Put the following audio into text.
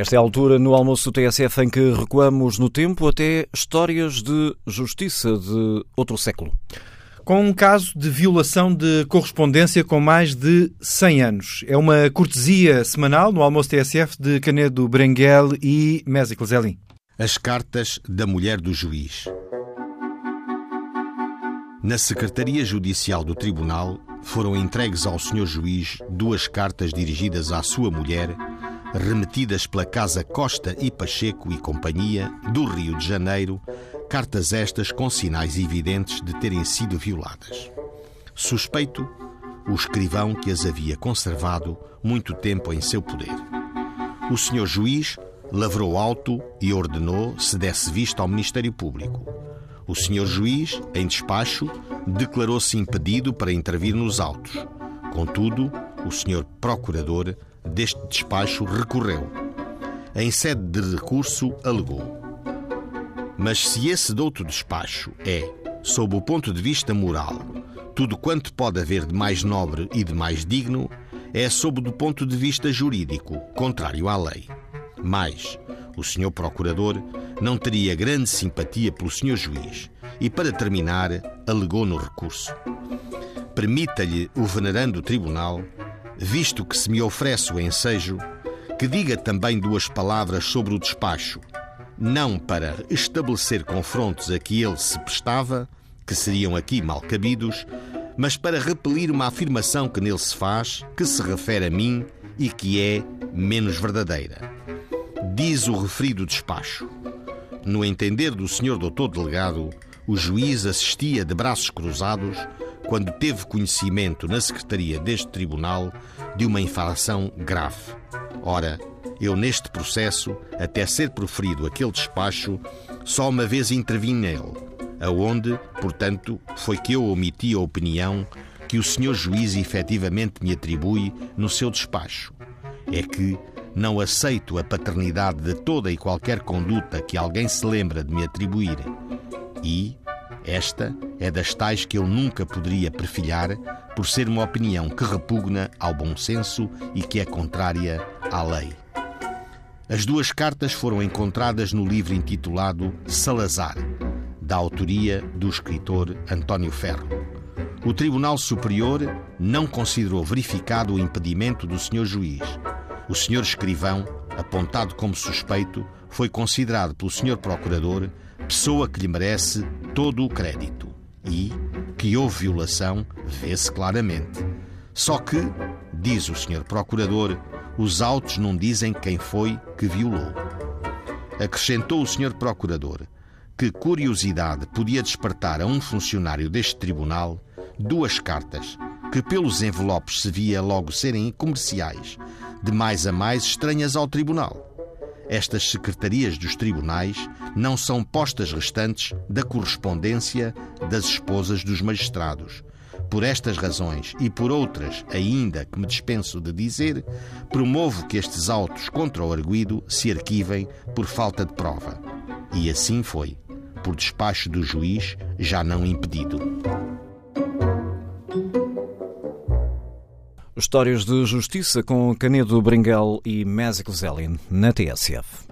Esta é a altura no almoço do TSF em que recuamos no tempo até histórias de justiça de outro século. Com um caso de violação de correspondência com mais de 100 anos. É uma cortesia semanal no almoço TSF de Canedo Berenguel e Mésicles Zelin. As cartas da mulher do juiz. Na Secretaria Judicial do Tribunal foram entregues ao Sr. Juiz duas cartas dirigidas à sua mulher remetidas pela Casa Costa e Pacheco e Companhia, do Rio de Janeiro, cartas estas com sinais evidentes de terem sido violadas. Suspeito o escrivão que as havia conservado muito tempo em seu poder. O senhor juiz lavrou alto e ordenou se desse vista ao Ministério Público. O senhor juiz, em despacho, declarou-se impedido para intervir nos autos. Contudo, o senhor procurador deste despacho recorreu. Em sede de recurso, alegou. Mas se esse douto despacho é, sob o ponto de vista moral, tudo quanto pode haver de mais nobre e de mais digno, é sob o ponto de vista jurídico, contrário à lei. Mas o senhor procurador não teria grande simpatia pelo senhor juiz e, para terminar, alegou no recurso. Permita-lhe o venerando tribunal visto que se me oferece o ensejo, que diga também duas palavras sobre o despacho, não para estabelecer confrontos a que ele se prestava, que seriam aqui mal cabidos, mas para repelir uma afirmação que nele se faz, que se refere a mim e que é menos verdadeira. Diz o referido despacho. No entender do Sr. Doutor Delegado, o juiz assistia de braços cruzados quando teve conhecimento na Secretaria deste Tribunal de uma infração grave. Ora, eu neste processo, até ser proferido aquele despacho, só uma vez intervim nele, aonde, portanto, foi que eu omiti a opinião que o senhor juiz efetivamente me atribui no seu despacho. É que não aceito a paternidade de toda e qualquer conduta que alguém se lembra de me atribuir. E, esta é das tais que eu nunca poderia perfilhar por ser uma opinião que repugna ao bom senso e que é contrária à lei. As duas cartas foram encontradas no livro intitulado Salazar, da autoria do escritor António Ferro. O Tribunal Superior não considerou verificado o impedimento do senhor juiz. O senhor escrivão, apontado como suspeito, foi considerado pelo senhor procurador pessoa que lhe merece todo o crédito. E que houve violação, vê-se claramente. Só que, diz o Sr. Procurador, os autos não dizem quem foi que violou. Acrescentou o Sr. Procurador que curiosidade podia despertar a um funcionário deste tribunal duas cartas que, pelos envelopes, se via logo serem comerciais, de mais a mais estranhas ao tribunal estas secretarias dos tribunais não são postas restantes da correspondência das esposas dos magistrados. Por estas razões e por outras ainda que me dispenso de dizer, promovo que estes autos contra o arguído se arquivem por falta de prova. E assim foi, por despacho do juiz já não impedido. Histórias de Justiça com Canedo Bringuel e Mésicles Zelin na TSF.